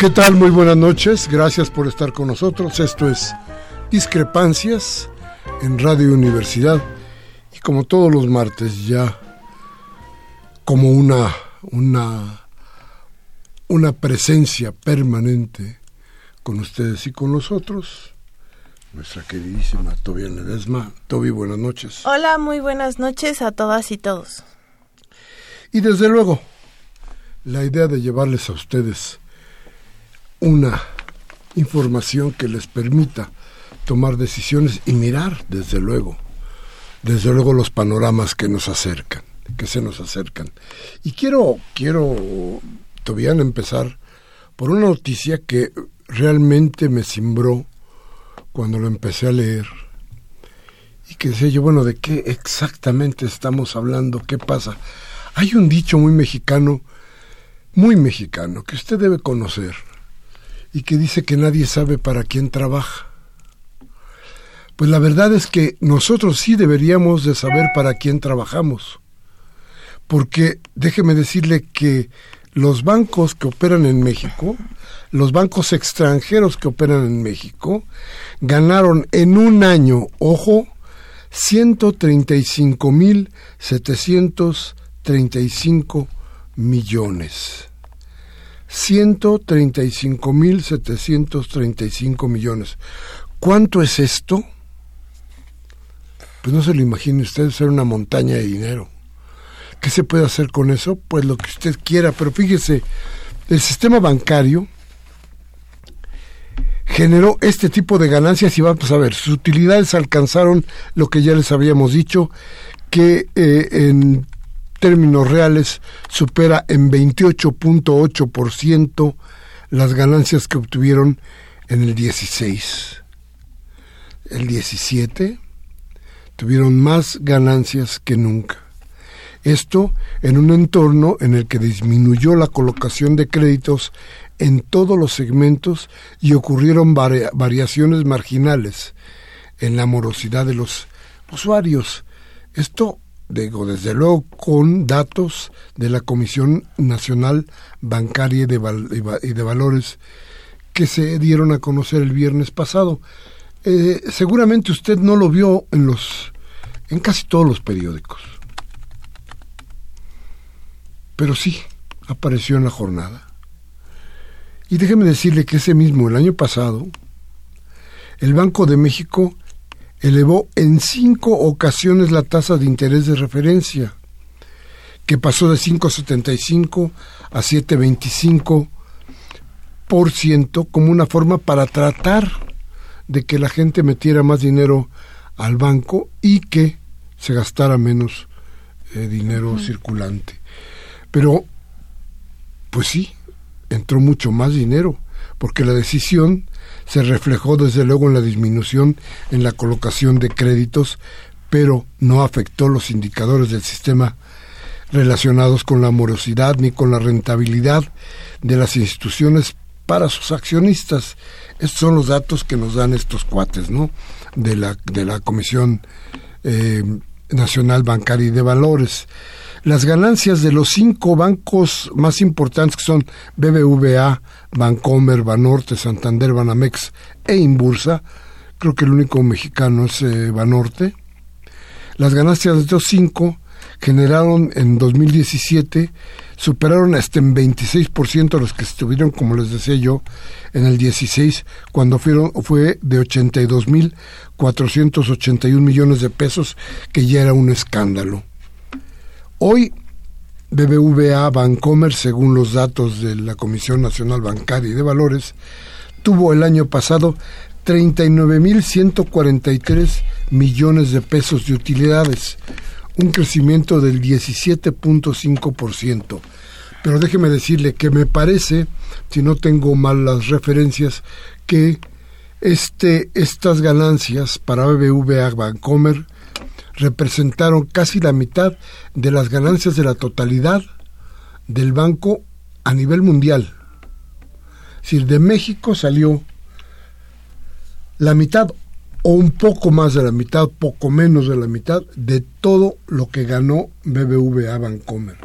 ¿Qué tal? Muy buenas noches. Gracias por estar con nosotros. Esto es Discrepancias en Radio Universidad. Y como todos los martes ya como una una una presencia permanente con ustedes y con nosotros. Nuestra queridísima Toby Ledesma. Toby, buenas noches. Hola, muy buenas noches a todas y todos. Y desde luego, la idea de llevarles a ustedes una información que les permita tomar decisiones y mirar, desde luego, desde luego los panoramas que nos acercan, que se nos acercan. Y quiero, quiero, todavía empezar por una noticia que realmente me cimbró cuando lo empecé a leer. Y que decía yo, bueno, ¿de qué exactamente estamos hablando? ¿Qué pasa? Hay un dicho muy mexicano, muy mexicano, que usted debe conocer y que dice que nadie sabe para quién trabaja. Pues la verdad es que nosotros sí deberíamos de saber para quién trabajamos. Porque déjeme decirle que los bancos que operan en México, los bancos extranjeros que operan en México, ganaron en un año, ojo, 135.735 millones. 135.735 millones. ¿Cuánto es esto? Pues no se lo imagine usted, ser una montaña de dinero. ¿Qué se puede hacer con eso? Pues lo que usted quiera, pero fíjese, el sistema bancario generó este tipo de ganancias y vamos a ver, sus utilidades alcanzaron lo que ya les habíamos dicho, que eh, en términos reales supera en 28.8% las ganancias que obtuvieron en el 16. El 17 tuvieron más ganancias que nunca. Esto en un entorno en el que disminuyó la colocación de créditos en todos los segmentos y ocurrieron variaciones marginales en la morosidad de los usuarios. Esto digo, desde luego con datos de la Comisión Nacional Bancaria y de, y de Valores que se dieron a conocer el viernes pasado. Eh, seguramente usted no lo vio en los en casi todos los periódicos, pero sí apareció en la jornada. Y déjeme decirle que ese mismo, el año pasado, el Banco de México elevó en cinco ocasiones la tasa de interés de referencia, que pasó de 5,75 a 7,25% como una forma para tratar de que la gente metiera más dinero al banco y que se gastara menos eh, dinero circulante. Pero, pues sí, entró mucho más dinero, porque la decisión se reflejó desde luego en la disminución en la colocación de créditos, pero no afectó los indicadores del sistema relacionados con la morosidad ni con la rentabilidad de las instituciones para sus accionistas. Estos son los datos que nos dan estos cuates, ¿no? De la, de la Comisión eh, Nacional Bancaria y de Valores. Las ganancias de los cinco bancos más importantes que son BBVA, Bancomer, Banorte, Santander, Banamex e Inbursa, creo que el único mexicano es eh, Banorte. Las ganancias de estos cinco generaron en 2017, superaron hasta en 26% los que estuvieron, como les decía yo, en el 16, cuando fueron, fue de 82.481 millones de pesos, que ya era un escándalo. Hoy, BBVA Bancomer, según los datos de la Comisión Nacional Bancaria y de Valores, tuvo el año pasado 39.143 millones de pesos de utilidades, un crecimiento del 17.5%. Pero déjeme decirle que me parece, si no tengo mal las referencias, que este, estas ganancias para BBVA Bancomer representaron casi la mitad de las ganancias de la totalidad del banco a nivel mundial. Es decir, de México salió la mitad o un poco más de la mitad, poco menos de la mitad de todo lo que ganó BBVA Bancomer.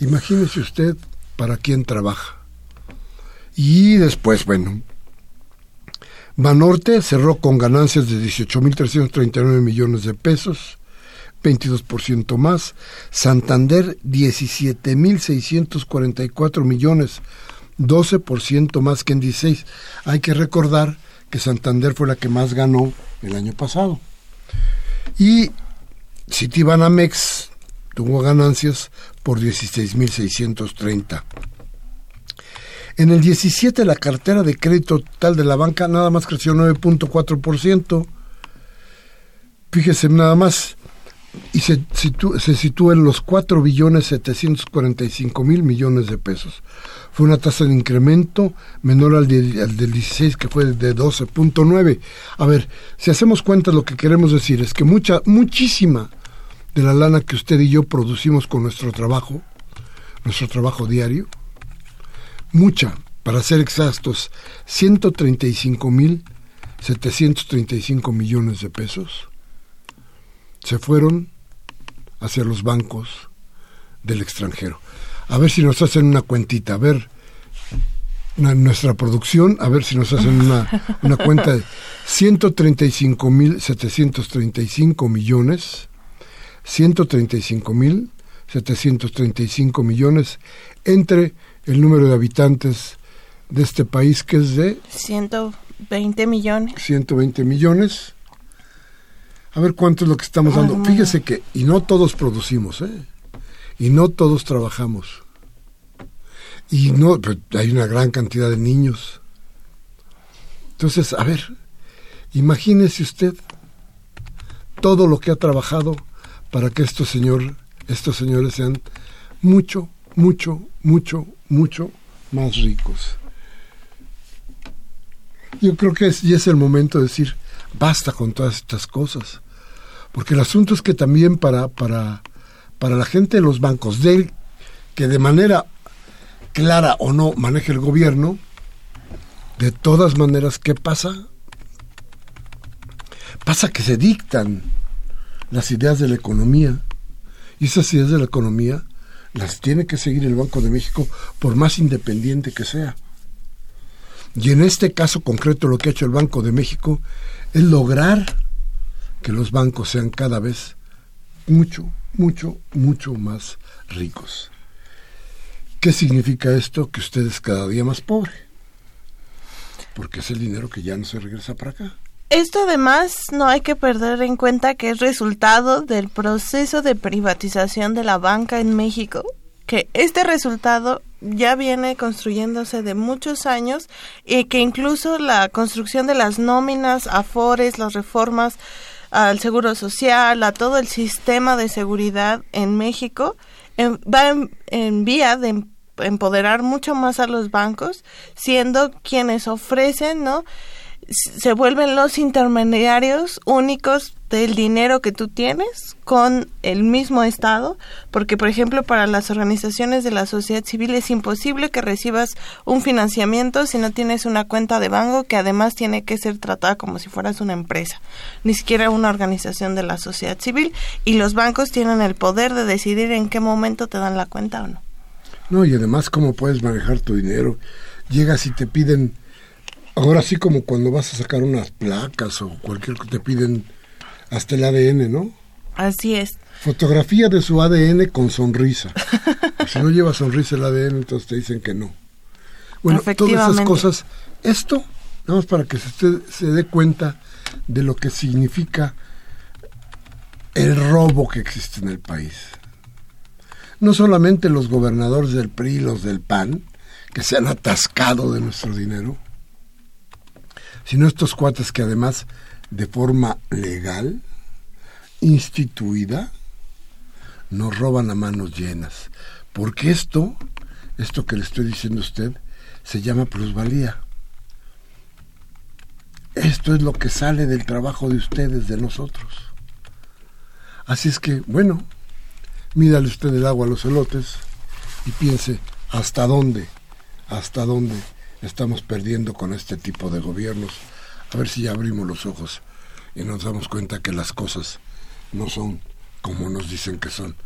Imagínese usted para quién trabaja. Y después, bueno, Banorte cerró con ganancias de 18.339 millones de pesos, 22% más. Santander, 17.644 millones, 12% más que en 16. Hay que recordar que Santander fue la que más ganó el año pasado. Y Citibanamex tuvo ganancias por 16.630. En el 17 la cartera de crédito total de la banca nada más creció 9.4%. Fíjese nada más, y se, se sitúa en los 4 billones 745 mil millones de pesos fue una tasa de incremento menor al, del 16, que fue de 12.9. A ver, si hacemos cuenta, lo que queremos decir es que mucha, muchísima de la lana que usted y yo producimos con nuestro trabajo, nuestro trabajo diario, mucha, para ser exactos, 135 mil 735 millones de pesos se fueron hacia los bancos del extranjero. A ver si nos hacen una cuentita, a ver nuestra producción, a ver si nos hacen una, una cuenta de 135.735 millones, 135.735 millones entre el número de habitantes de este país que es de 120 millones. 120 millones. A ver cuánto es lo que estamos dando. Fíjese que, y no todos producimos, ¿eh? y no todos trabajamos. Y no, hay una gran cantidad de niños. Entonces, a ver, imagínese usted todo lo que ha trabajado para que estos, señor, estos señores sean mucho, mucho, mucho, mucho más ricos. Yo creo que es, ya es el momento de decir, basta con todas estas cosas. Porque el asunto es que también para, para para la gente de los bancos, de que de manera clara o no maneje el gobierno, de todas maneras, ¿qué pasa? Pasa que se dictan las ideas de la economía y esas ideas de la economía las tiene que seguir el Banco de México por más independiente que sea. Y en este caso concreto lo que ha hecho el Banco de México es lograr que los bancos sean cada vez mucho, mucho, mucho más ricos. ¿Qué significa esto? Que usted es cada día más pobre. Porque es el dinero que ya no se regresa para acá. Esto además no hay que perder en cuenta que es resultado del proceso de privatización de la banca en México, que este resultado ya viene construyéndose de muchos años y que incluso la construcción de las nóminas, afores, las reformas al seguro social, a todo el sistema de seguridad en México, va en, vía de empoderar mucho más a los bancos, siendo quienes ofrecen, ¿no? Se vuelven los intermediarios únicos del dinero que tú tienes con el mismo Estado, porque por ejemplo para las organizaciones de la sociedad civil es imposible que recibas un financiamiento si no tienes una cuenta de banco que además tiene que ser tratada como si fueras una empresa, ni siquiera una organización de la sociedad civil, y los bancos tienen el poder de decidir en qué momento te dan la cuenta o no. No, y además cómo puedes manejar tu dinero. Llegas y te piden Ahora sí como cuando vas a sacar unas placas o cualquier que te piden hasta el ADN, ¿no? Así es. Fotografía de su ADN con sonrisa. si no lleva sonrisa el ADN, entonces te dicen que no. Bueno, todas esas cosas. Esto, vamos para que usted se dé cuenta de lo que significa el robo que existe en el país. No solamente los gobernadores del PRI, los del PAN, que se han atascado de nuestro dinero, sino estos cuates que además de forma legal, instituida, nos roban a manos llenas. Porque esto, esto que le estoy diciendo a usted, se llama plusvalía. Esto es lo que sale del trabajo de ustedes, de nosotros. Así es que, bueno, mídale usted el agua a los elotes y piense hasta dónde, hasta dónde estamos perdiendo con este tipo de gobiernos. A ver si ya abrimos los ojos y nos damos cuenta que las cosas no son como nos dicen que son.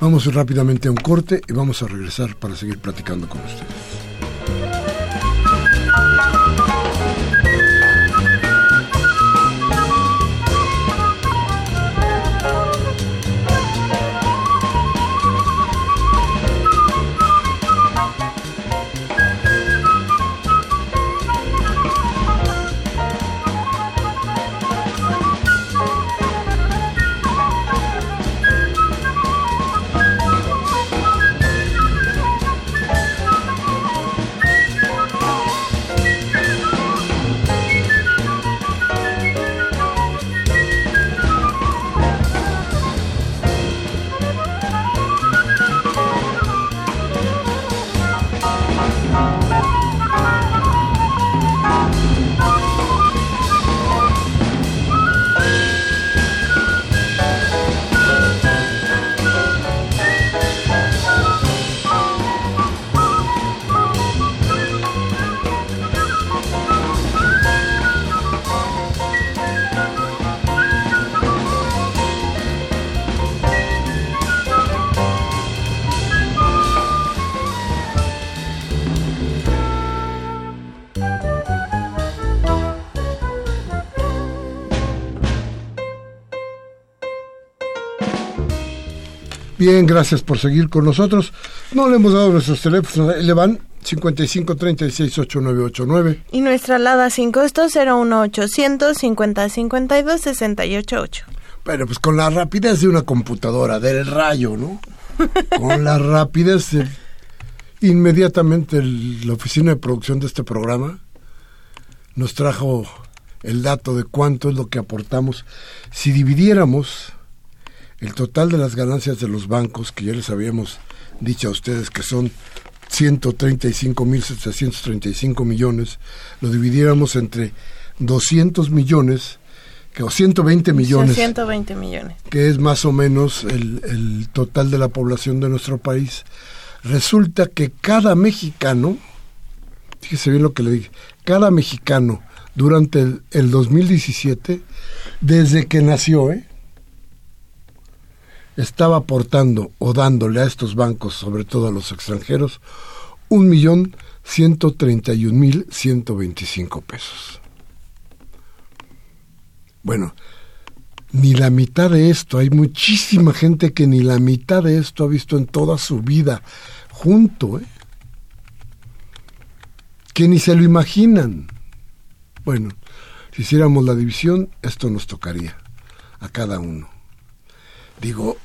Vamos rápidamente a un corte y vamos a regresar para seguir platicando con ustedes. Bien, gracias por seguir con nosotros. No le hemos dado nuestros teléfonos. Le van 55 36 8989. Y nuestra alada sin costo 01800 50 52 688. Bueno, pues con la rapidez de una computadora, del rayo, ¿no? con la rapidez de, inmediatamente la oficina de producción de este programa nos trajo el dato de cuánto es lo que aportamos. Si dividiéramos el total de las ganancias de los bancos, que ya les habíamos dicho a ustedes que son 135.735 millones, lo dividiéramos entre 200 millones, que, o 120 millones. 120 millones. Que es más o menos el, el total de la población de nuestro país. Resulta que cada mexicano, fíjese bien lo que le dije, cada mexicano durante el, el 2017, desde que nació, ¿eh? Estaba aportando o dándole a estos bancos, sobre todo a los extranjeros, un millón ciento treinta y un mil ciento veinticinco pesos. Bueno, ni la mitad de esto, hay muchísima gente que ni la mitad de esto ha visto en toda su vida junto, ¿eh? que ni se lo imaginan. Bueno, si hiciéramos la división, esto nos tocaría a cada uno. Digo,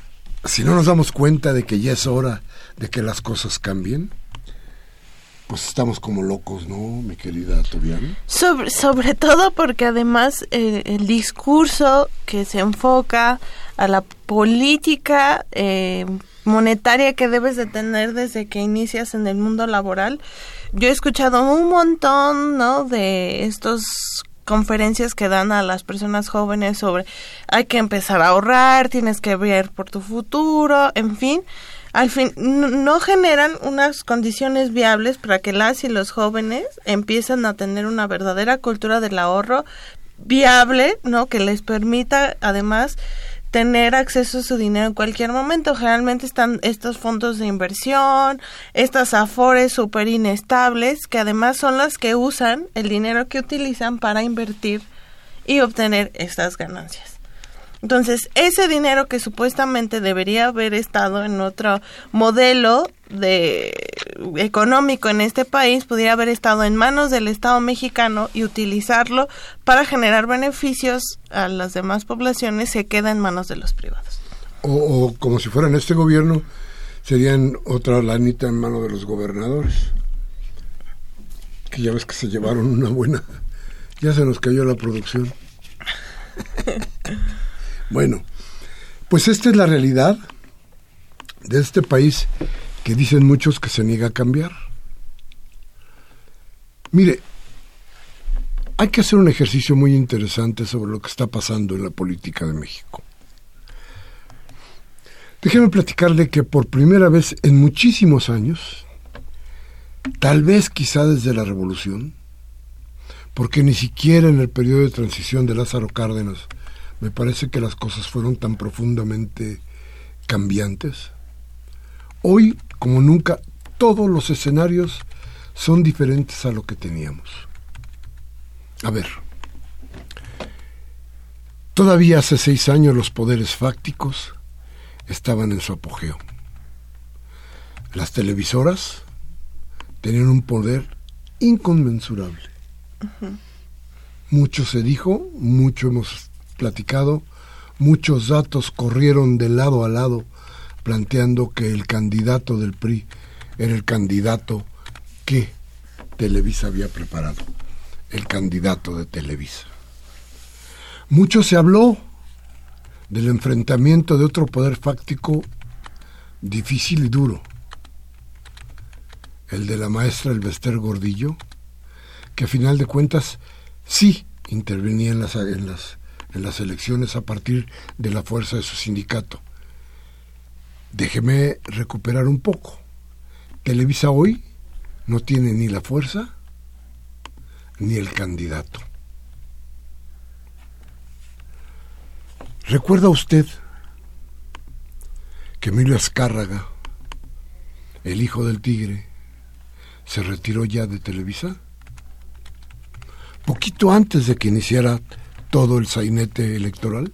si no nos damos cuenta de que ya es hora de que las cosas cambien, pues estamos como locos, ¿no, mi querida Tobiana? Sobre, sobre todo porque además eh, el discurso que se enfoca a la política eh, monetaria que debes de tener desde que inicias en el mundo laboral, yo he escuchado un montón, ¿no? De estos conferencias que dan a las personas jóvenes sobre hay que empezar a ahorrar, tienes que ver por tu futuro, en fin al fin no generan unas condiciones viables para que las y los jóvenes empiecen a tener una verdadera cultura del ahorro viable, ¿no? Que les permita además tener acceso a su dinero en cualquier momento. Generalmente están estos fondos de inversión, estas afores súper inestables, que además son las que usan el dinero que utilizan para invertir y obtener estas ganancias. Entonces, ese dinero que supuestamente debería haber estado en otro modelo de económico en este país pudiera haber estado en manos del Estado mexicano y utilizarlo para generar beneficios a las demás poblaciones se queda en manos de los privados. O, como si fuera en este gobierno, serían otra lanita en manos de los gobernadores. Que ya ves que se llevaron una buena. Ya se nos cayó la producción. Bueno, pues esta es la realidad de este país que dicen muchos que se niega a cambiar. Mire, hay que hacer un ejercicio muy interesante sobre lo que está pasando en la política de México. Déjeme platicarle que por primera vez en muchísimos años, tal vez quizá desde la revolución, porque ni siquiera en el periodo de transición de Lázaro Cárdenas me parece que las cosas fueron tan profundamente cambiantes. Hoy, como nunca, todos los escenarios son diferentes a lo que teníamos. A ver, todavía hace seis años los poderes fácticos estaban en su apogeo. Las televisoras tenían un poder inconmensurable. Mucho se dijo, mucho hemos platicado, muchos datos corrieron de lado a lado planteando que el candidato del PRI era el candidato que Televisa había preparado, el candidato de Televisa. Mucho se habló del enfrentamiento de otro poder fáctico difícil y duro, el de la maestra Elvester Gordillo, que a final de cuentas sí intervenía en las, en las en las elecciones a partir de la fuerza de su sindicato. Déjeme recuperar un poco. Televisa hoy no tiene ni la fuerza ni el candidato. ¿Recuerda usted que Emilio Azcárraga, el hijo del tigre, se retiró ya de Televisa? Poquito antes de que iniciara todo el sainete electoral?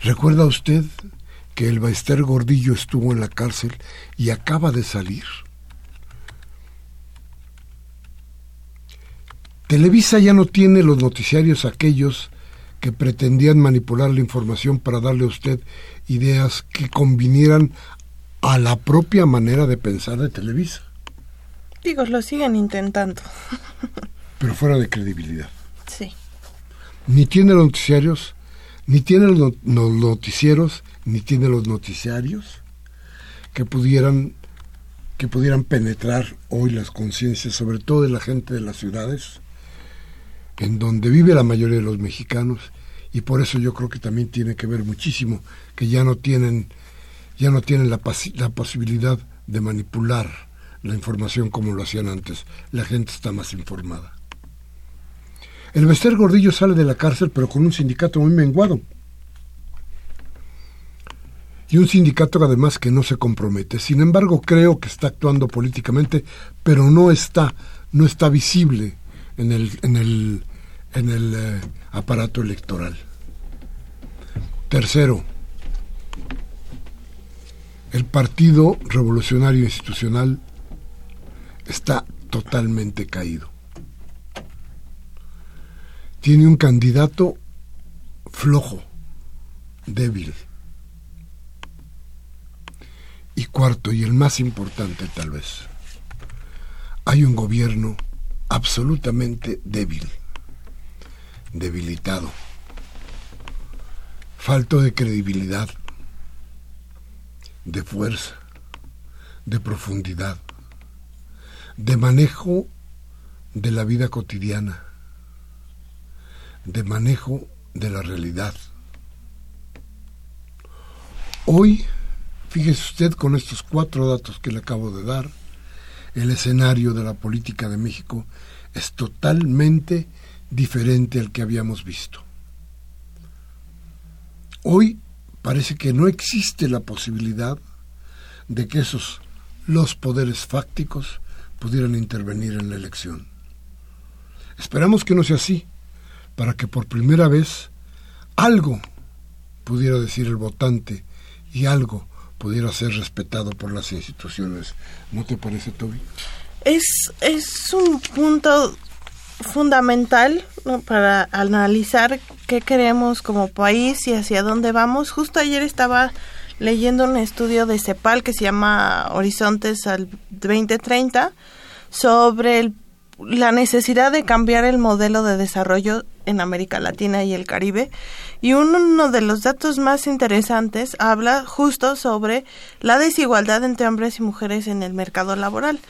¿Recuerda usted que el Baester Gordillo estuvo en la cárcel y acaba de salir? Televisa ya no tiene los noticiarios aquellos que pretendían manipular la información para darle a usted ideas que convinieran a la propia manera de pensar de Televisa. Digo, lo siguen intentando. pero fuera de credibilidad. Sí. Ni tiene los noticiarios, ni tiene los noticieros, ni tiene los noticiarios que pudieran que pudieran penetrar hoy las conciencias, sobre todo de la gente de las ciudades, en donde vive la mayoría de los mexicanos, y por eso yo creo que también tiene que ver muchísimo que ya no tienen ya no tienen la, la posibilidad de manipular la información como lo hacían antes. La gente está más informada. El Bester Gordillo sale de la cárcel, pero con un sindicato muy menguado. Y un sindicato además que no se compromete. Sin embargo, creo que está actuando políticamente, pero no está, no está visible en el, en el, en el eh, aparato electoral. Tercero, el Partido Revolucionario Institucional está totalmente caído tiene un candidato flojo, débil. Y cuarto, y el más importante tal vez, hay un gobierno absolutamente débil, debilitado, falto de credibilidad, de fuerza, de profundidad, de manejo de la vida cotidiana, de manejo de la realidad. Hoy, fíjese usted con estos cuatro datos que le acabo de dar, el escenario de la política de México es totalmente diferente al que habíamos visto. Hoy parece que no existe la posibilidad de que esos los poderes fácticos pudieran intervenir en la elección. Esperamos que no sea así, para que por primera vez algo pudiera decir el votante y algo pudiera ser respetado por las instituciones. ¿No te parece, Toby? Es, es un punto fundamental para analizar qué queremos como país y hacia dónde vamos. Justo ayer estaba leyendo un estudio de CEPAL que se llama Horizontes al 2030 sobre la necesidad de cambiar el modelo de desarrollo en América Latina y el Caribe. Y uno de los datos más interesantes habla justo sobre la desigualdad entre hombres y mujeres en el mercado laboral.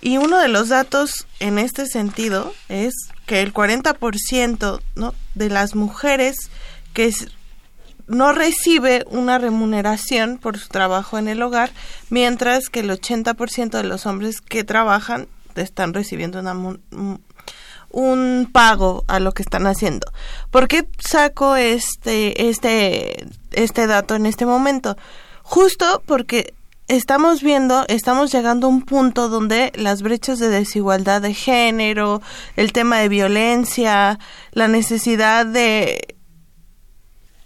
Y uno de los datos en este sentido es que el 40% ¿no? de las mujeres que no recibe una remuneración por su trabajo en el hogar, mientras que el 80% de los hombres que trabajan están recibiendo un pago a lo que están haciendo. ¿Por qué saco este, este, este dato en este momento? Justo porque estamos viendo, estamos llegando a un punto donde las brechas de desigualdad de género, el tema de violencia, la necesidad de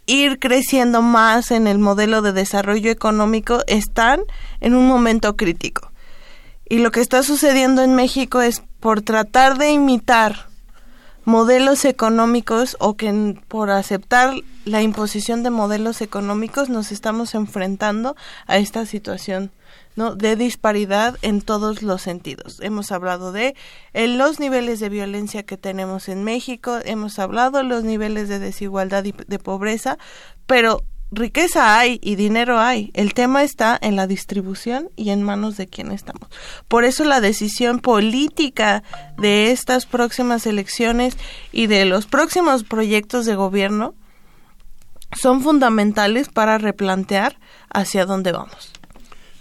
ir creciendo más en el modelo de desarrollo económico están en un momento crítico. Y lo que está sucediendo en México es por tratar de imitar modelos económicos o que por aceptar la imposición de modelos económicos nos estamos enfrentando a esta situación ¿no? de disparidad en todos los sentidos. Hemos hablado de los niveles de violencia que tenemos en México, hemos hablado de los niveles de desigualdad y de pobreza, pero riqueza hay y dinero hay. El tema está en la distribución y en manos de quién estamos. Por eso la decisión política de estas próximas elecciones y de los próximos proyectos de gobierno son fundamentales para replantear hacia dónde vamos.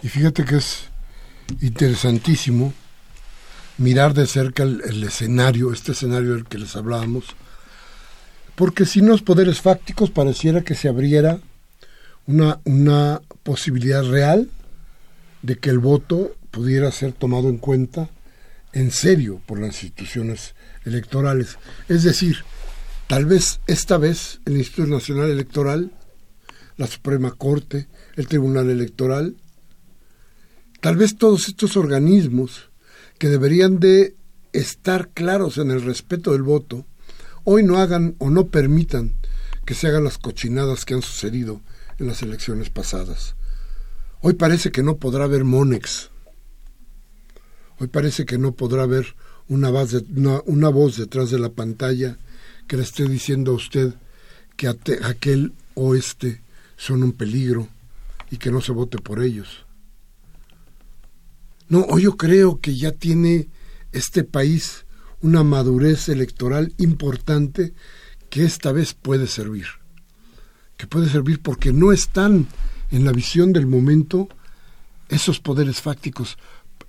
Y fíjate que es interesantísimo mirar de cerca el, escenario, este escenario del que les hablábamos, porque sin los poderes fácticos pareciera que se abriera una, posibilidad real de que el voto pudiera ser tomado en cuenta en serio por las instituciones electorales. Es decir, tal vez esta vez el Instituto Nacional Electoral, la Suprema Corte, el Tribunal Electoral, tal vez todos estos organismos que deberían de estar claros en el respeto del voto, hoy no hagan o no permitan que se hagan las cochinadas que han sucedido en las elecciones pasadas. Hoy parece que no podrá haber Monex. Hoy parece que no podrá haber una voz, detrás de la pantalla que le esté diciendo a usted que aquel o este son un peligro y que no se vote por ellos. No, hoy yo creo que ya tiene este país una madurez electoral importante que esta vez puede servir que puede servir porque no están en la visión del momento esos poderes fácticos.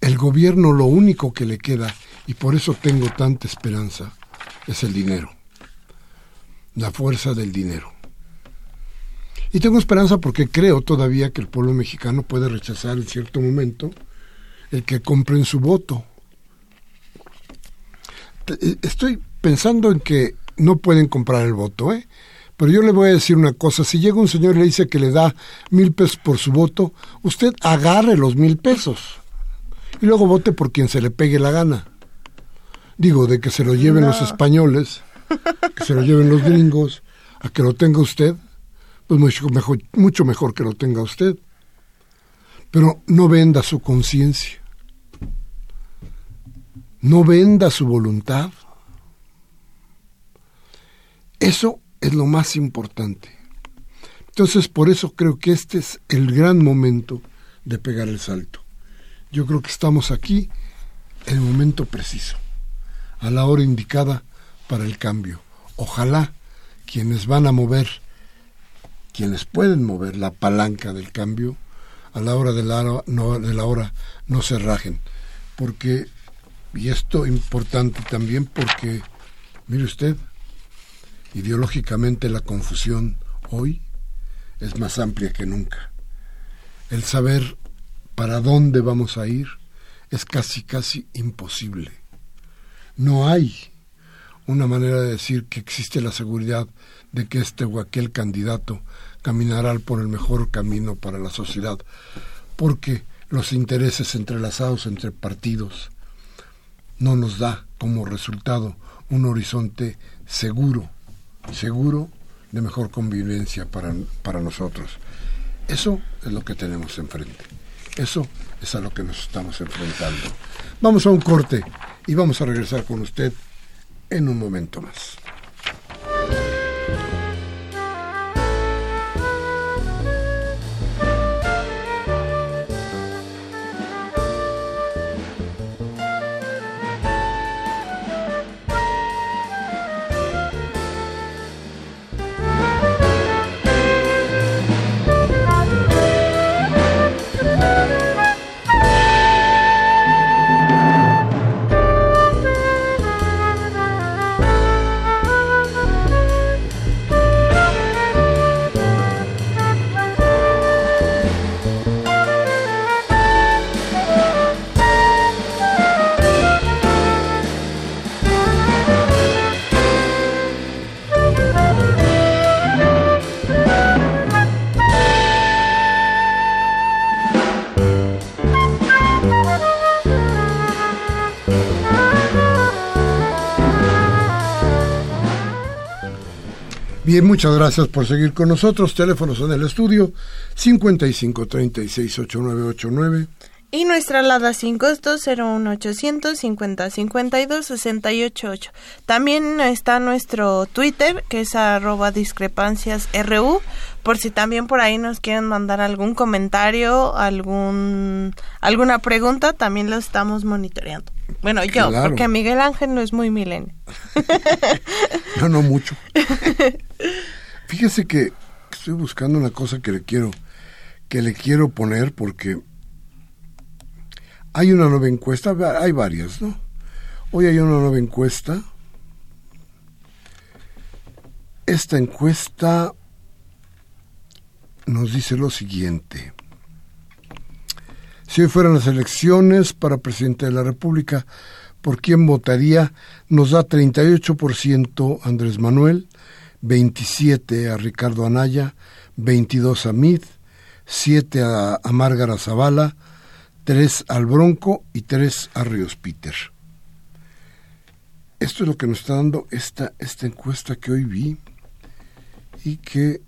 El gobierno lo único que le queda, y por eso tengo tanta esperanza, es el dinero, la fuerza del dinero. Y tengo esperanza porque creo todavía que el pueblo mexicano puede rechazar en cierto momento el que compren su voto. Eh, estoy pensando en que no pueden comprar el voto, ¿eh? Pero yo le voy a decir una cosa, si llega un señor y le dice que le da mil pesos por su voto, usted agarre los mil pesos y luego vote por quien se le pegue la gana. Digo, de que se lo lleven los españoles, que se lo lleven los gringos, a que lo tenga usted, pues mucho mejor, mucho mejor que lo tenga usted. Pero no venda su conciencia. No venda su voluntad. Eso es lo más importante. Entonces, por eso creo que este es el gran momento de pegar el salto. Yo creo que estamos aquí en el momento preciso, a la hora indicada para el cambio. Ojalá quienes van a mover, quienes pueden mover la palanca del cambio, a la hora de la, de la hora no se rajen. Porque, y esto importante también porque, mire usted, ideológicamente la confusión hoy es más amplia que nunca. El saber para dónde vamos a ir es casi, casi imposible. No hay una manera de decir que existe la seguridad de que este o aquel candidato caminará por el mejor camino para la sociedad, porque los intereses entrelazados entre partidos no nos da como resultado un horizonte seguro, seguro de mejor convivencia para, para nosotros. Eso es lo que tenemos enfrente. Eso es a lo que nos estamos enfrentando. Vamos a un corte y vamos a regresar con usted en un momento más. Muchas gracias por seguir con nosotros. Teléfonos en el estudio 55 36 8989. Y nuestra alada sin costo 01800 50 52 688. También está nuestro Twitter que es arroba discrepancias por si también por ahí nos quieren mandar algún comentario, algún alguna pregunta, también lo estamos monitoreando. Bueno, yo, porque Miguel Ángel no es muy milenio. no, no mucho. Fíjese que estoy buscando una cosa que le quiero que le quiero poner porque hay una nueva encuesta, hay varias, ¿no? Hoy hay una nueva encuesta. Esta encuesta nos dice lo siguiente. Si hoy fueran las elecciones para presidente de la República, ¿por quién votaría? Nos da 38% Andrés Manuel, 27 a Ricardo Anaya, 22 a Mid, 7 a, a Márgara Zavala, 3 al Bronco y 3 a Ríos Peter. Esto es lo que nos está dando esta, esta encuesta que hoy vi y que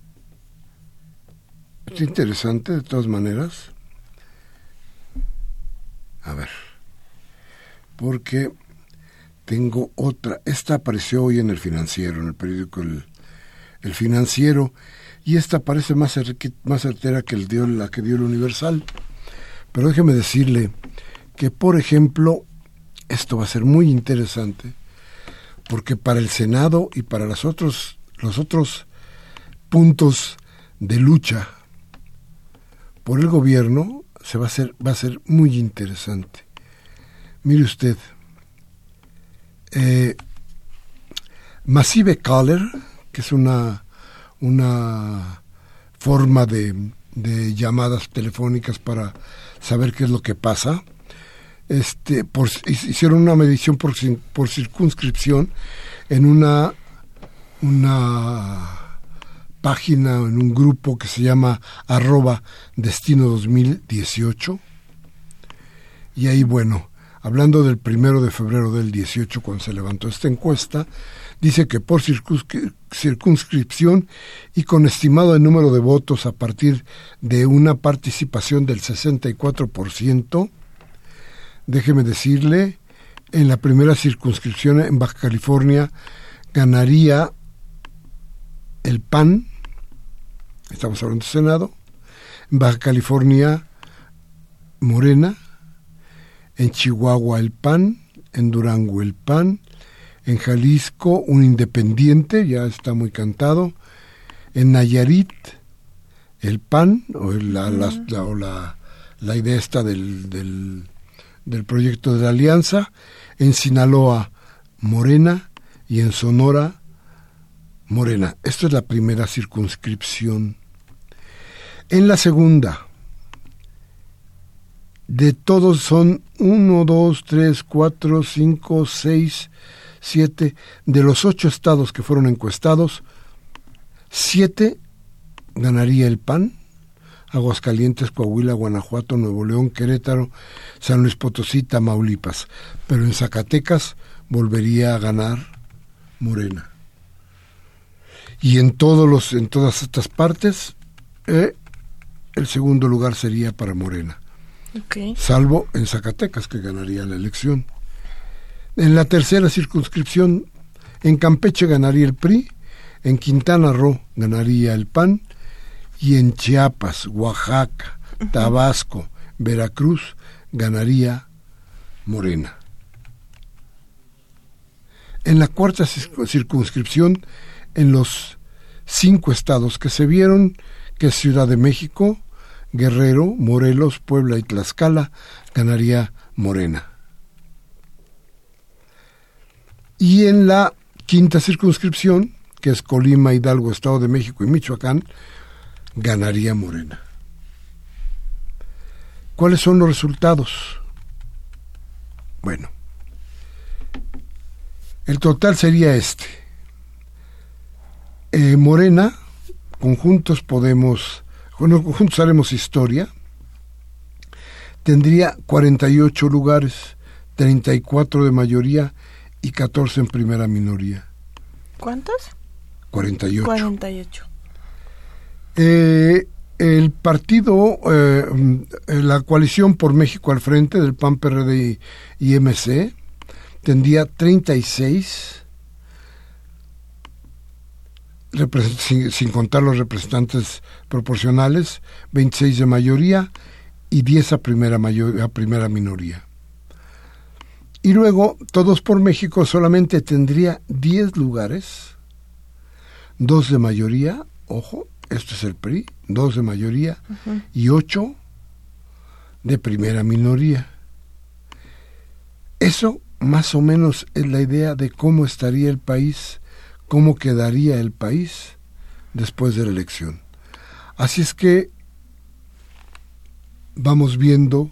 es interesante de todas maneras. A ver, porque tengo otra. Esta apareció hoy en el financiero, en el periódico El, Financiero, y esta parece más, más certera que el dio, la que dio el Universal. Pero déjeme decirle que, por ejemplo, esto va a ser muy interesante, porque para el Senado y para los otros, los otros puntos de lucha por el gobierno se va a hacer, va a ser muy interesante. Mire usted, eh, Massive Caller, que es una, una forma de, de, llamadas telefónicas para saber qué es lo que pasa, este, hicieron una medición por, por circunscripción en una, una página, en un grupo que se llama arroba destino 2018. Y ahí, bueno, hablando del primero de febrero del 18 cuando se levantó esta encuesta, dice que por circunscripción y con estimado el número de votos a partir de una participación del 64%, déjeme decirle, en la primera circunscripción en Baja California ganaría el PAN, estamos hablando del Senado, en Baja California Morena, en Chihuahua el PAN, en Durango el PAN, en Jalisco un independiente, ya está muy cantado, en Nayarit el PAN, o la, la, la, idea esta del, del, del proyecto de la alianza, en Sinaloa Morena. Y en Sonora Morena. Esta es la primera circunscripción. En la segunda, de todos son 1, 2, 3, 4, 5, 6, 7. De los ocho estados que fueron encuestados, siete ganaría el PAN. Aguascalientes, Coahuila, Guanajuato, Nuevo León, Querétaro, San Luis Potosí, Tamaulipas. Pero en Zacatecas volvería a ganar Morena. Y en, todos los, en todas estas partes, eh, el segundo lugar sería para Morena salvo en Zacatecas, que ganaría la elección. En la tercera circunscripción, en Campeche ganaría el PRI, en Quintana Roo ganaría el PAN, y en Chiapas, Oaxaca, Tabasco, Veracruz ganaría Morena. En la cuarta circunscripción, en los cinco estados que se vieron, que es Ciudad de México, Guerrero, Morelos, Puebla y Tlaxcala ganaría Morena. Y en la quinta circunscripción, que es Colima, Hidalgo, Estado de México y Michoacán, ganaría Morena. ¿Cuáles son los resultados? Bueno, el total sería este. Eh, Morena, conjuntos podemos bueno, juntos haremos historia, tendría 48 lugares, 34 de mayoría y 14 en primera minoría. ¿Cuántos? 48. 48. Eh, el partido, eh, la coalición por México al frente del PAN, PRD y, y MC, tendría 36 sin, contar los representantes proporcionales, 26 de mayoría y 10 a primera, a primera minoría. Y luego, Todos por México solamente tendría 10 lugares, 2 de mayoría, ojo, esto es el PRI, 2 de mayoría y 8 de primera minoría. Eso más o menos es la idea de cómo estaría el país cómo quedaría el país después de la elección. Así es que vamos viendo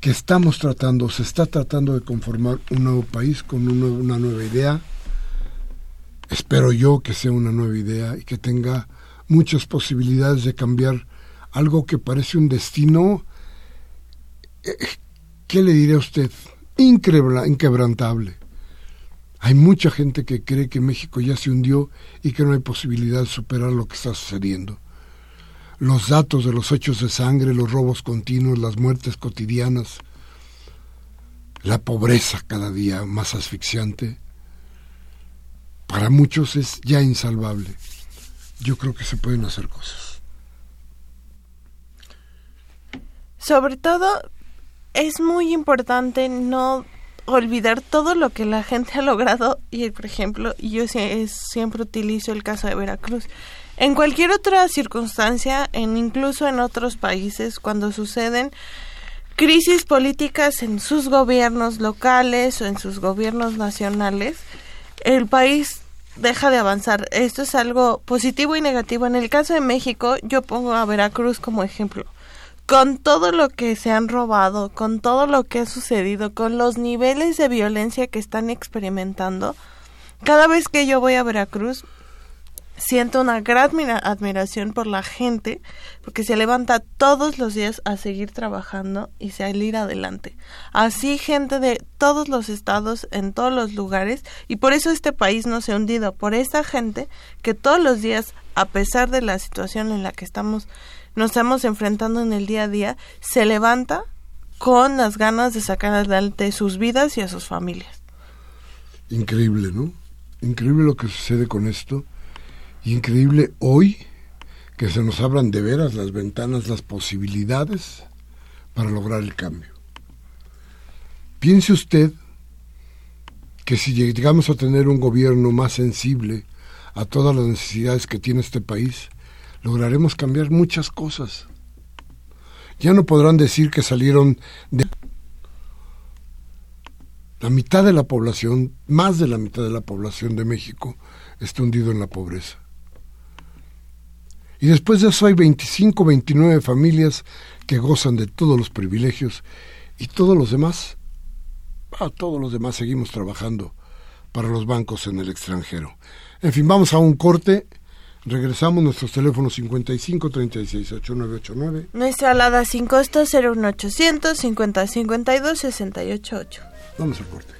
que estamos tratando, se está tratando de conformar un nuevo país con una nueva idea. Espero yo que sea una nueva idea y que tenga muchas posibilidades de cambiar algo que parece un destino, eh, ¿qué le diré a usted? Inquebrantable. Hay mucha gente que cree que México ya se hundió y que no hay posibilidad de superar lo que está sucediendo. Los datos de los hechos de sangre, los robos continuos, las muertes cotidianas, la pobreza cada día más asfixiante, para muchos es ya insalvable. Yo creo que se pueden hacer cosas. Sobre todo, es muy importante no olvidar todo lo que la gente ha logrado y por ejemplo yo siempre utilizo el caso de Veracruz. En cualquier otra circunstancia en incluso en otros países cuando suceden crisis políticas en sus gobiernos locales o en sus gobiernos nacionales el país deja de avanzar. Esto es algo positivo y negativo. En el caso de México yo pongo a Veracruz como ejemplo con todo lo que se han robado, con todo lo que ha sucedido, con los niveles de violencia que están experimentando, cada vez que yo voy a Veracruz, siento una gran admiración por la gente porque se levanta todos los días a seguir trabajando y salir adelante. Así gente de todos los estados, en todos los lugares, y por eso este país no se ha hundido, por esa gente que todos los días, a pesar de la situación en la que estamos, nos estamos enfrentando en el día a día, se levanta con las ganas de sacar adelante sus vidas y a sus familias. Increíble, ¿no? Increíble lo que sucede con esto increíble hoy que se nos abran de veras las ventanas, las posibilidades para lograr el cambio. Piense usted que si llegamos a tener un gobierno más sensible a todas las necesidades que tiene este país, lograremos cambiar muchas cosas. Ya no podrán decir que salieron de... La mitad de la población, más de la mitad de la población de México, está hundido en la pobreza. Y después de eso hay 25, 29 familias que gozan de todos los privilegios y todos los demás, ah, todos los demás seguimos trabajando para los bancos en el extranjero. En fin, vamos a un corte. Regresamos nuestros teléfonos 55 36 8989. Nuestra alada sin costo 01800 50 52 688. Vamos al corte.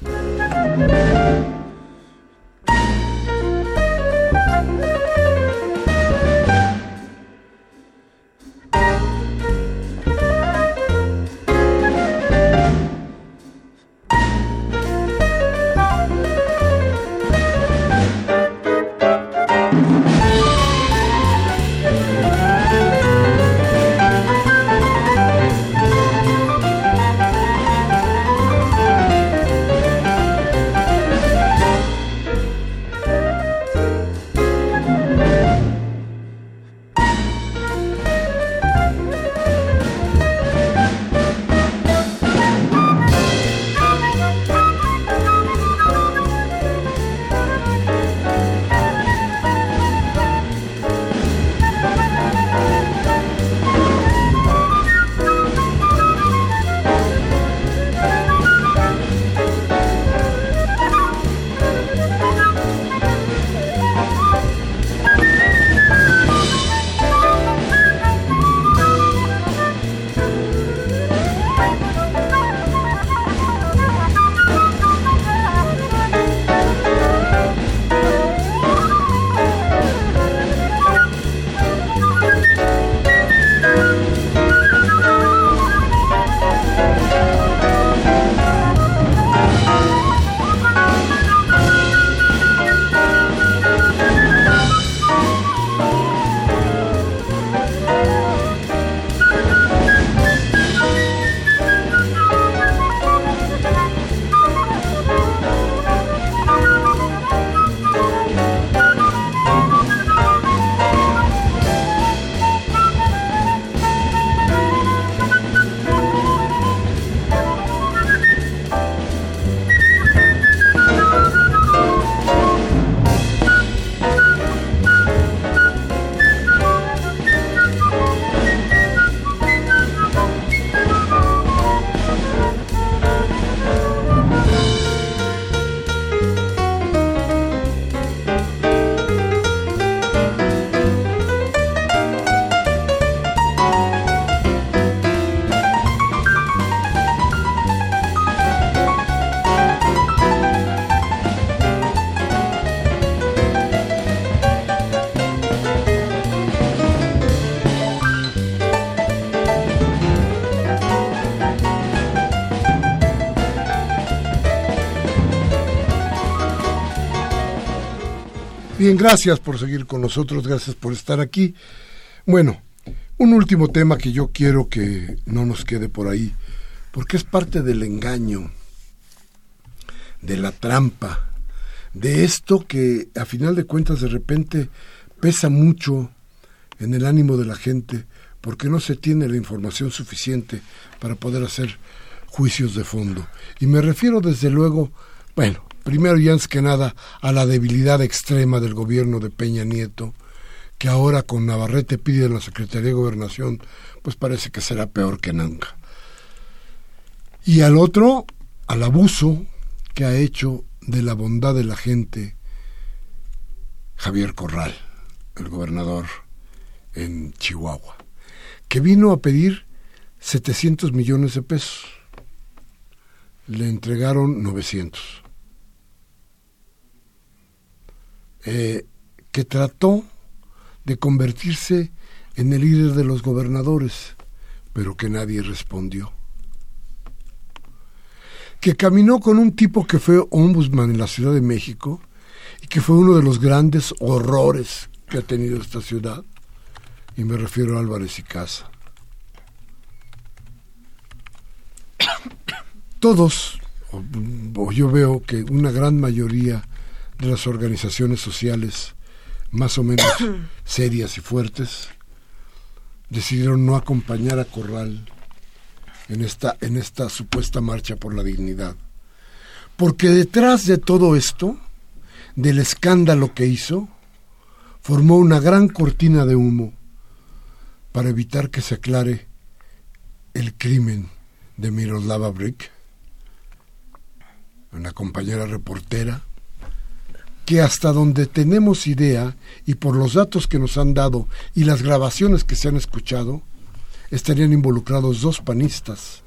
Bien, gracias por seguir con nosotros, gracias por estar aquí. Bueno, un último tema que yo quiero que no nos quede por ahí, porque es parte del engaño, de la trampa, de esto que a final de cuentas de repente pesa mucho en el ánimo de la gente, porque no se tiene la información suficiente para poder hacer juicios de fondo. Y me refiero desde luego, bueno, primero y antes que nada a la debilidad extrema del gobierno de Peña Nieto, que ahora con Navarrete pide la Secretaría de Gobernación, pues parece que será peor que nunca. Y al otro, al abuso que ha hecho de la bondad de la gente Javier Corral. el gobernador en Chihuahua, que vino a pedir 700 millones de pesos. Le entregaron 900. Eh, que trató de convertirse en el líder de los gobernadores, pero que nadie respondió. Que caminó con un tipo que fue ombudsman en la Ciudad de México y que fue uno de los grandes horrores que ha tenido esta ciudad, y me refiero a Álvarez y Casa. Todos, o yo veo que una gran mayoría de las organizaciones sociales más o menos serias y fuertes decidieron no acompañar a Corral en esta, en esta supuesta marcha por la dignidad. Porque detrás de todo esto, del escándalo que hizo, formó una gran cortina de humo para evitar que se aclare el crimen de Miroslava Brick, una compañera reportera, que hasta donde tenemos idea y por los datos que nos han dado y las grabaciones que se han escuchado, estarían involucrados dos panistas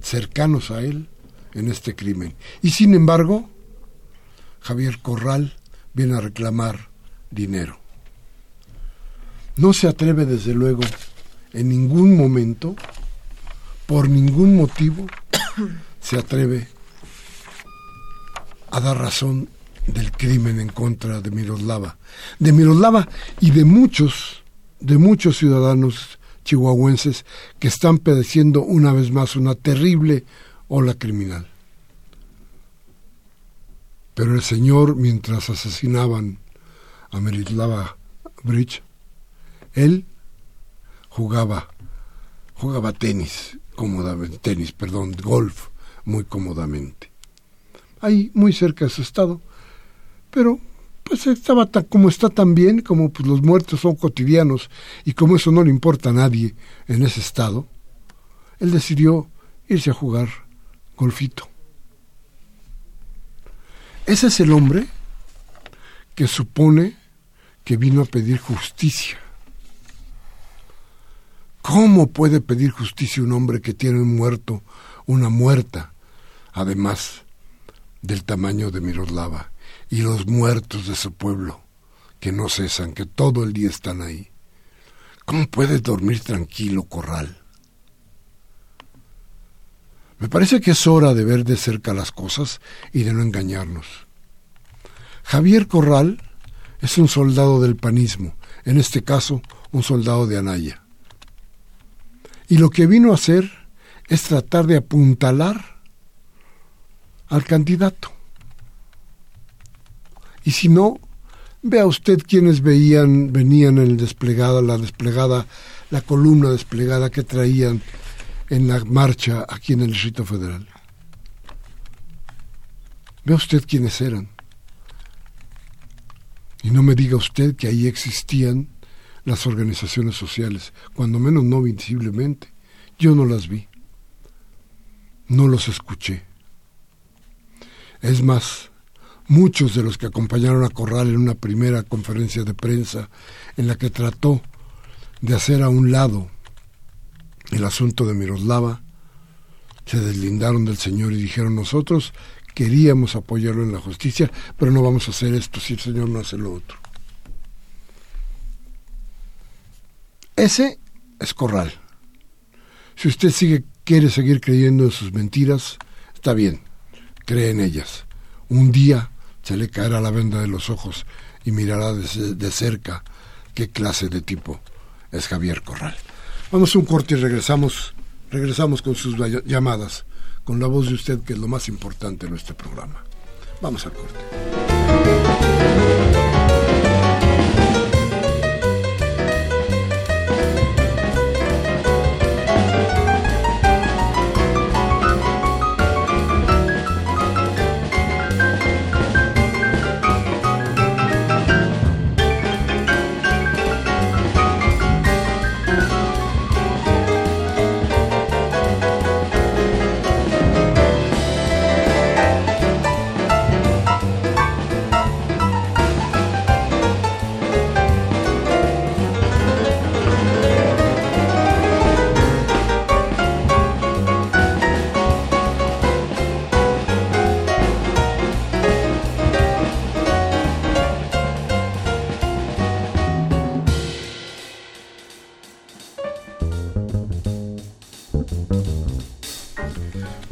cercanos a él en este crimen. Y sin embargo, Javier Corral viene a reclamar dinero. No se atreve desde luego en ningún momento, por ningún motivo, se atreve a dar razón del crimen en contra de Miroslava, de Miroslava y de muchos, de muchos ciudadanos chihuahuenses que están padeciendo una vez más una terrible ola criminal. Pero el señor, mientras asesinaban a Miroslava Bridge, él jugaba, jugaba tenis, cómodamente, tenis, perdón, golf, muy cómodamente. Ahí, muy cerca de su estado, pero pues estaba tan, como está tan bien, como pues, los muertos son cotidianos y como eso no le importa a nadie en ese estado, él decidió irse a jugar golfito. Ese es el hombre que supone que vino a pedir justicia. ¿Cómo puede pedir justicia un hombre que tiene un muerto, una muerta, además del tamaño de Miroslava? Y los muertos de su pueblo, que no cesan, que todo el día están ahí. ¿Cómo puedes dormir tranquilo, Corral? Me parece que es hora de ver de cerca las cosas y de no engañarnos. Javier Corral es un soldado del panismo, en este caso un soldado de Anaya. Y lo que vino a hacer es tratar de apuntalar al candidato. Y si no, vea usted quienes veían, venían en el desplegada, la desplegada, la columna desplegada que traían en la marcha aquí en el Distrito Federal. Vea usted quiénes eran. Y no me diga usted que ahí existían las organizaciones sociales, cuando menos no visiblemente. Yo no las vi. No los escuché. Es más, muchos de los que acompañaron a Corral en una primera conferencia de prensa en la que trató de hacer a un lado el asunto de Miroslava, se deslindaron del Señor y dijeron nosotros queríamos apoyarlo en la justicia, pero no vamos a hacer esto si el Señor no hace lo otro. Ese es Corral. Si usted sigue, quiere seguir creyendo en sus mentiras, está bien, cree en ellas. Un día se le caerá la venda de los ojos y mirará de, cerca qué clase de tipo es Javier Corral. Vamos a un corte y regresamos, regresamos con sus llamadas, con la voz de usted, que es lo más importante en nuestro programa. Vamos al corte.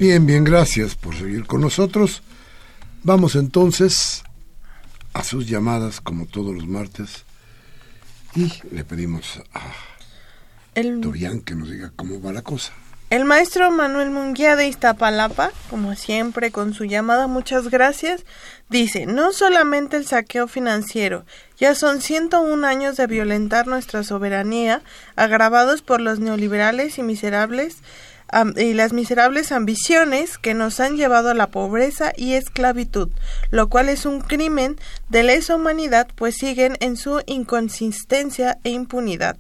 Bien, bien, gracias por seguir con nosotros. Vamos entonces a sus llamadas como todos los martes y le pedimos a El, Dorian que nos diga cómo va la cosa. el maestro Manuel Munguía de Iztapalapa, como siempre con su llamada, muchas gracias, dice, no solamente el saqueo financiero, ya son 101 años de violentar nuestra soberanía, agravados por los neoliberales y miserables y las miserables ambiciones que nos han llevado a la pobreza y esclavitud, lo cual es un crimen de lesa humanidad, pues siguen en su inconsistencia e impunidad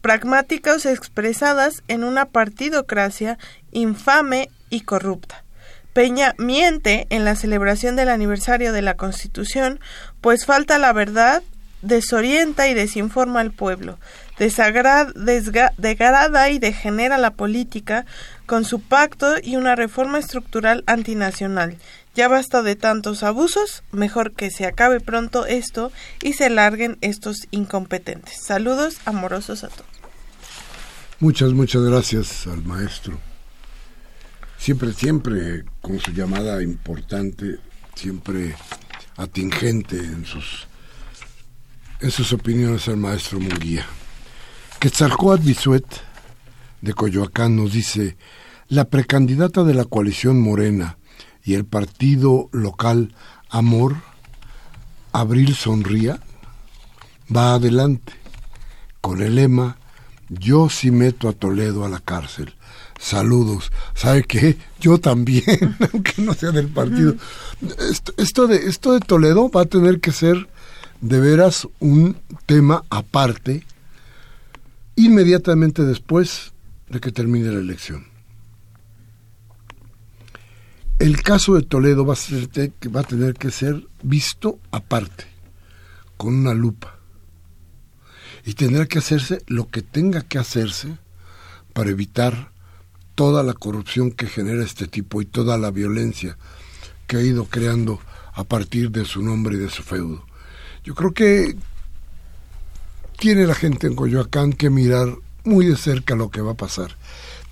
pragmáticas expresadas en una partidocracia infame y corrupta. Peña miente en la celebración del aniversario de la Constitución, pues falta la verdad, desorienta y desinforma al pueblo, degrada y degenera la política con su pacto y una reforma estructural antinacional. Ya basta de tantos abusos, mejor que se acabe pronto esto y se larguen estos incompetentes. Saludos amorosos a todos. Muchas, muchas gracias al maestro. Siempre, siempre con su llamada importante, siempre atingente en sus, en sus opiniones al maestro Munguía. Quetzalcoatl Bisuet, de Coyoacán, nos dice, la precandidata de la coalición Morena y el partido local Amor, Abril Sonría, va adelante con el lema yo sí meto a Toledo a la cárcel. Saludos. ¿Sabe qué? Yo también, aunque no sea del partido. Esto, de, esto de Toledo va a tener que ser de veras un tema aparte inmediatamente después de que termine la elección. El caso de Toledo va a, ser, va a tener que ser visto aparte, con una lupa y tendrá que hacerse lo que tenga que hacerse para evitar toda la corrupción que genera este tipo y toda la violencia que ha ido creando a partir de su nombre y de su feudo. Yo creo que tiene la gente en Coyoacán que mirar muy de cerca lo que va a pasar.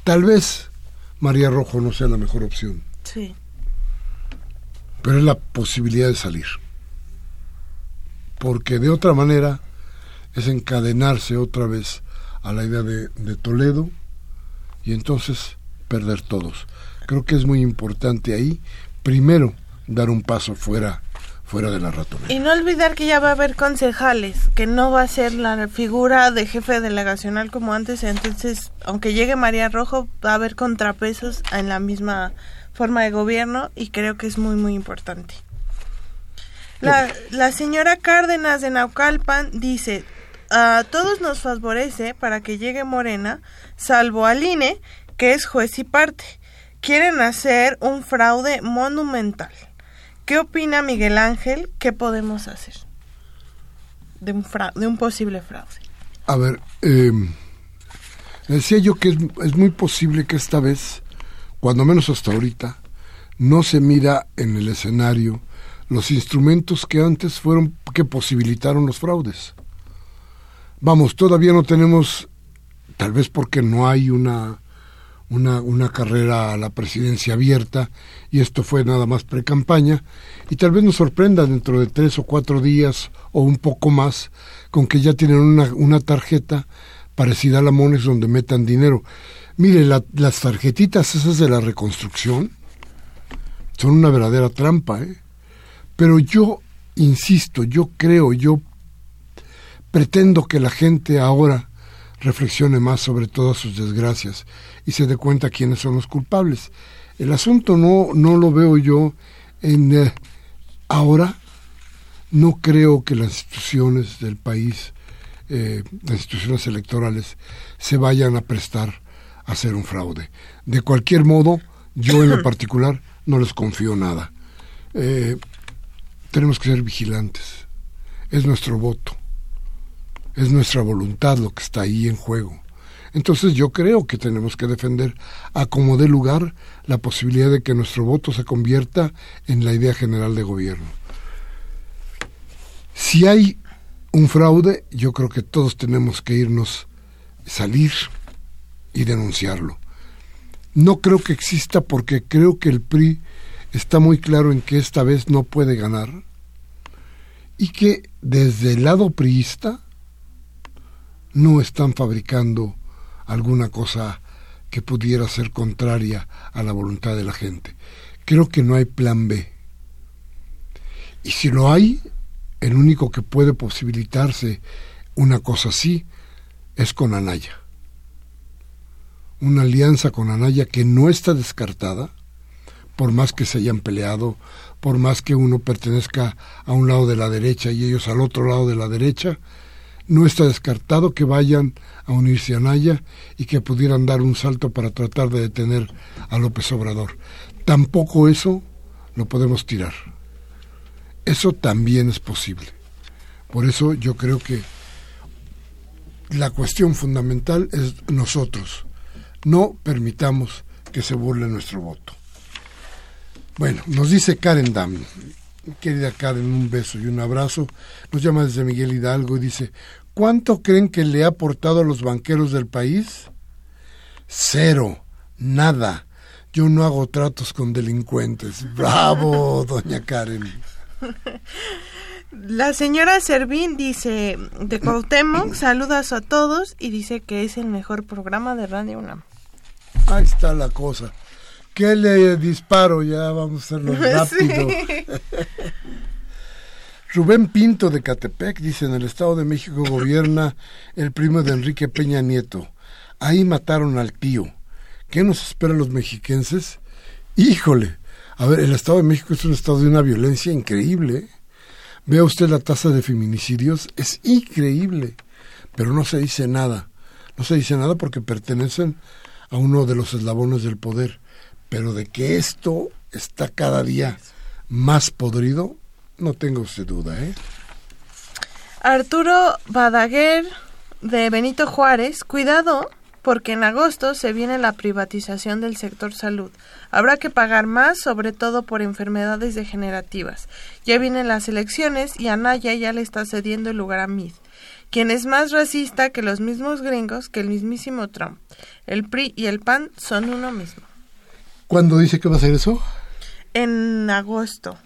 Tal vez María Rojo no sea la mejor opción, Sí. pero es la posibilidad de salir. Porque de otra manera es encadenarse otra vez a la idea de, de, Toledo y entonces perder todos. Creo que es muy importante ahí, primero, dar un paso fuera fuera de la ratonera. Y no olvidar que ya va a haber concejales, que no va a ser la figura de jefe delegacional como antes, entonces, aunque llegue María Rojo, va a haber contrapesos en la misma forma de gobierno y creo que es muy, muy importante. La, la señora Cárdenas de Naucalpan dice, a todos nos favorece para que llegue Morena, salvo al INE, que es juez y parte. Quieren hacer un fraude monumental. ¿Qué opina Miguel Ángel? ¿Qué podemos hacer de un, fra de un posible fraude? A ver, eh, decía yo que es, es muy posible que esta vez, cuando menos hasta ahorita, no se mira en el escenario los instrumentos que antes fueron que posibilitaron los fraudes. Vamos, todavía no tenemos, tal vez porque no hay una, una, una carrera a la presidencia abierta y esto fue nada más pre-campaña, y tal vez nos sorprenda dentro de tres o cuatro días o un poco más con que ya tienen una, una tarjeta parecida a la Monex donde metan dinero. Mire, la, las tarjetitas esas de la reconstrucción son una verdadera trampa, ¿eh? Pero yo insisto, yo creo, yo pretendo que la gente ahora reflexione más sobre todas sus desgracias y se dé cuenta quiénes son los culpables. El asunto no, no lo veo yo en eh, ahora. No creo que las instituciones del país, eh, las instituciones electorales, se vayan a prestar a hacer un fraude. De cualquier modo, yo en lo particular no les confío nada. Eh, tenemos que ser vigilantes. Es nuestro voto. Es nuestra voluntad lo que está ahí en juego. Entonces yo creo que tenemos que defender a como dé lugar la posibilidad de que nuestro voto se convierta en la idea general de gobierno. Si hay un fraude, yo creo que todos tenemos que irnos, salir y denunciarlo. No creo que exista porque creo que el PRI está muy claro en que esta vez no puede ganar y que desde el lado priista no están fabricando alguna cosa que pudiera ser contraria a la voluntad de la gente. Creo que no hay plan B. Y si lo hay, el único que puede posibilitarse una cosa así es con Anaya. Una alianza con Anaya que no está descartada, por más que se hayan peleado, por más que uno pertenezca a un lado de la derecha y ellos al otro lado de la derecha, no está descartado que vayan a unirse a Anaya y que pudieran dar un salto para tratar de detener a López Obrador. Tampoco eso lo podemos tirar. Eso también es posible. Por eso yo creo que la cuestión fundamental es nosotros. No permitamos que se burle nuestro voto. Bueno, nos dice Karen Dam, querida Karen, un beso y un abrazo. Nos llama desde Miguel Hidalgo y dice, ¿cuánto creen que le ha aportado a los banqueros del país? Cero, nada. Yo no hago tratos con delincuentes. Bravo, doña Karen. La señora Servín dice de Cuauhtémoc, saludas a todos y dice que es el mejor programa de Radio UNAM. Ahí está la cosa. ¿Qué le disparo? Ya vamos a hacerlo rápido. Rubén Pinto de Catepec dice, en el Estado de México gobierna el primo de Enrique Peña Nieto. Ahí mataron al tío. ¿Qué nos espera a los mexiquenses? Híjole, a ver, el Estado de México es un estado de una violencia increíble. ¿eh? Vea usted la tasa de feminicidios, es increíble, pero no se dice nada. No se dice nada porque pertenecen a uno de los eslabones del poder. Pero de que esto está cada día más podrido, no tengo usted duda, ¿eh? Arturo Badaguer de Benito Juárez, cuidado porque en agosto se viene la privatización del sector salud. Habrá que pagar más, sobre todo por enfermedades degenerativas. Ya vienen las elecciones y Anaya ya le está cediendo el lugar a Mid, quien es más racista que los mismos gringos que el mismísimo Trump. El PRI y el PAN son uno mismo. ¿Cuándo dice que va a ser eso? En agosto.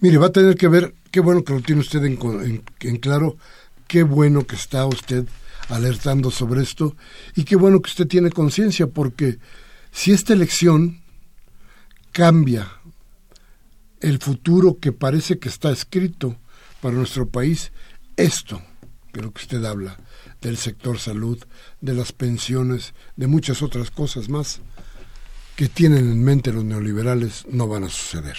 Mire, va a tener que ver, qué bueno que lo tiene usted en, en, en claro, qué bueno que está usted alertando sobre esto y qué bueno que usted tiene conciencia porque si esta elección cambia el futuro que parece que está escrito para nuestro país, esto de lo que usted habla, del sector salud, de las pensiones, de muchas otras cosas más que tienen en mente los neoliberales, no van a suceder.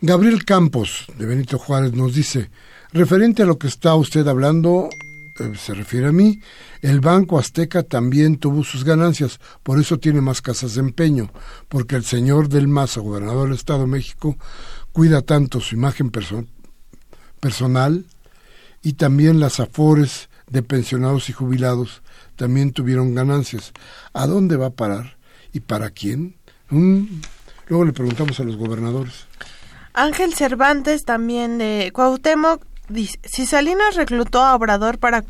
Gabriel Campos, de Benito Juárez, nos dice, referente a lo que está usted hablando, eh, se refiere a mí, el Banco Azteca también tuvo sus ganancias, por eso tiene más casas de empeño, porque el señor del Maza, gobernador del Estado de México, cuida tanto su imagen personal y también las afores de pensionados y jubilados también tuvieron ganancias. ¿A dónde va a parar? ¿Y para quién? Luego le preguntamos a los gobernadores. Ángel Cervantes también de Cuauhtémoc Dice, si Salinas reclutó a Obrador para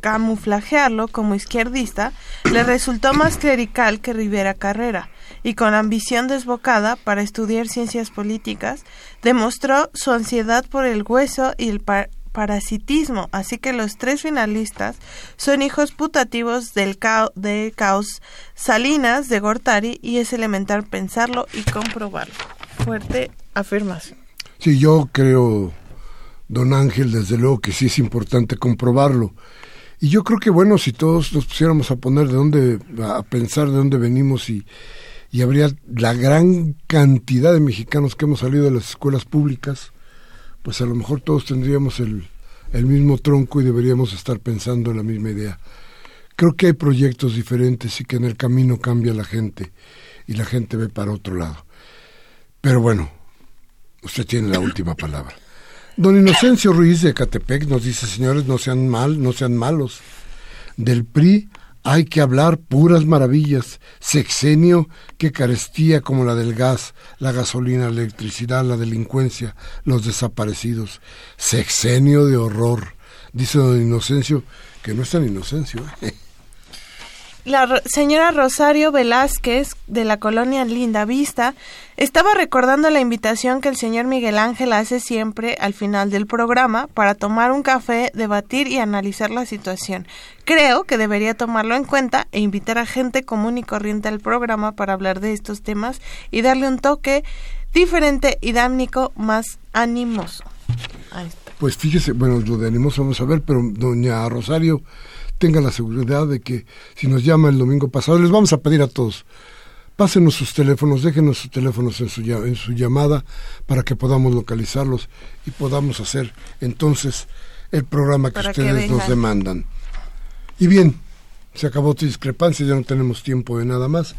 camuflajearlo como izquierdista, le resultó más clerical que Rivera Carrera, y con ambición desbocada para estudiar ciencias políticas, demostró su ansiedad por el hueso y el parasitismo, así que los tres finalistas son hijos putativos del de caos Salinas de Gortari y es elemental pensarlo y comprobarlo. Fuerte afirmación. Sí, yo creo don Ángel, desde luego que sí es importante comprobarlo. Y yo creo que bueno, si todos nos pusiéramos a poner de dónde, a pensar de dónde venimos y, y habría la gran cantidad de mexicanos que hemos salido de las escuelas públicas, pues a lo mejor todos tendríamos el, el mismo tronco y deberíamos estar pensando en la misma idea. Creo que hay proyectos diferentes y que en el camino cambia la gente y la gente ve para otro lado. Pero bueno, usted tiene la última palabra. Don Inocencio Ruiz de Catepec nos dice, señores, no sean mal, no sean malos. Del PRI hay que hablar puras maravillas. Sexenio, que carestía como la del gas, la gasolina, la electricidad, la delincuencia, los desaparecidos. Sexenio de horror. Dice don Inocencio, que no es tan Inocencio. ¿eh? La señora Rosario Velázquez de la colonia Linda Vista estaba recordando la invitación que el señor Miguel Ángel hace siempre al final del programa para tomar un café, debatir y analizar la situación. Creo que debería tomarlo en cuenta e invitar a gente común y corriente al programa para hablar de estos temas y darle un toque diferente y dámnico más animoso. Pues fíjese, bueno, lo de animoso vamos a ver, pero doña Rosario tenga la seguridad de que si nos llama el domingo pasado, les vamos a pedir a todos, pásenos sus teléfonos, déjenos sus teléfonos en su, en su llamada para que podamos localizarlos y podamos hacer entonces el programa que ustedes nos demandan. Y bien, se acabó tu discrepancia, ya no tenemos tiempo de nada más.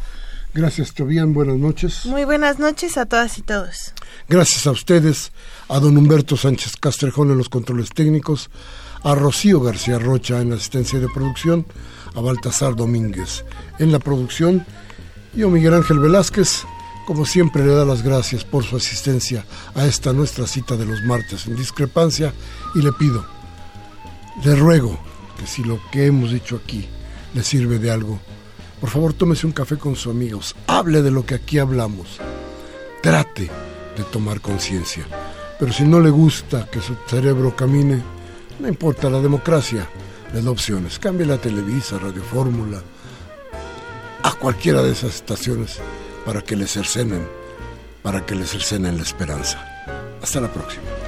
Gracias, Tobián. Buenas noches. Muy buenas noches a todas y todos. Gracias a ustedes, a don Humberto Sánchez Castrejón en los controles técnicos, a Rocío García Rocha en la asistencia de producción, a Baltasar Domínguez en la producción y a Miguel Ángel Velázquez, como siempre le da las gracias por su asistencia a esta nuestra cita de los martes en discrepancia y le pido, le ruego que si lo que hemos dicho aquí le sirve de algo, por favor tómese un café con sus amigos, hable de lo que aquí hablamos, trate de tomar conciencia, pero si no le gusta que su cerebro camine, no importa la democracia, da opciones. Cambie la Televisa, Radio Fórmula, a cualquiera de esas estaciones para que le cercenen, para que le cercenen la esperanza. Hasta la próxima.